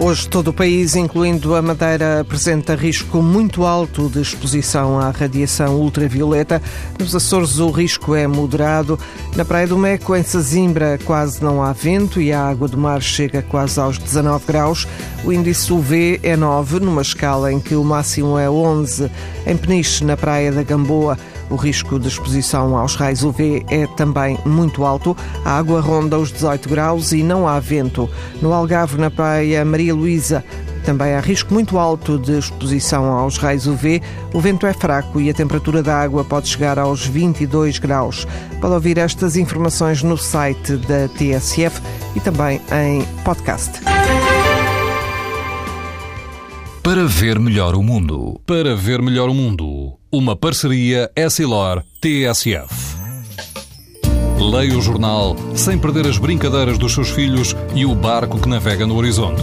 Hoje, todo o país, incluindo a Madeira, apresenta risco muito alto de exposição à radiação ultravioleta. Nos Açores, o risco é moderado. Na Praia do Meco, em Sesimbra, quase não há vento e a água do mar chega quase aos 19 graus. O índice UV é 9, numa escala em que o máximo é 11. Em Peniche, na Praia da Gamboa, o risco de exposição aos raios UV é também muito alto. A água ronda os 18 graus e não há vento. No Algarve, na praia Maria Luísa, também há risco muito alto de exposição aos raios UV. O vento é fraco e a temperatura da água pode chegar aos 22 graus. Pode ouvir estas informações no site da TSF e também em podcast. Para ver melhor o mundo. Para ver melhor o mundo. Uma parceria Essilor-TSF. Leia o jornal sem perder as brincadeiras dos seus filhos e o barco que navega no horizonte.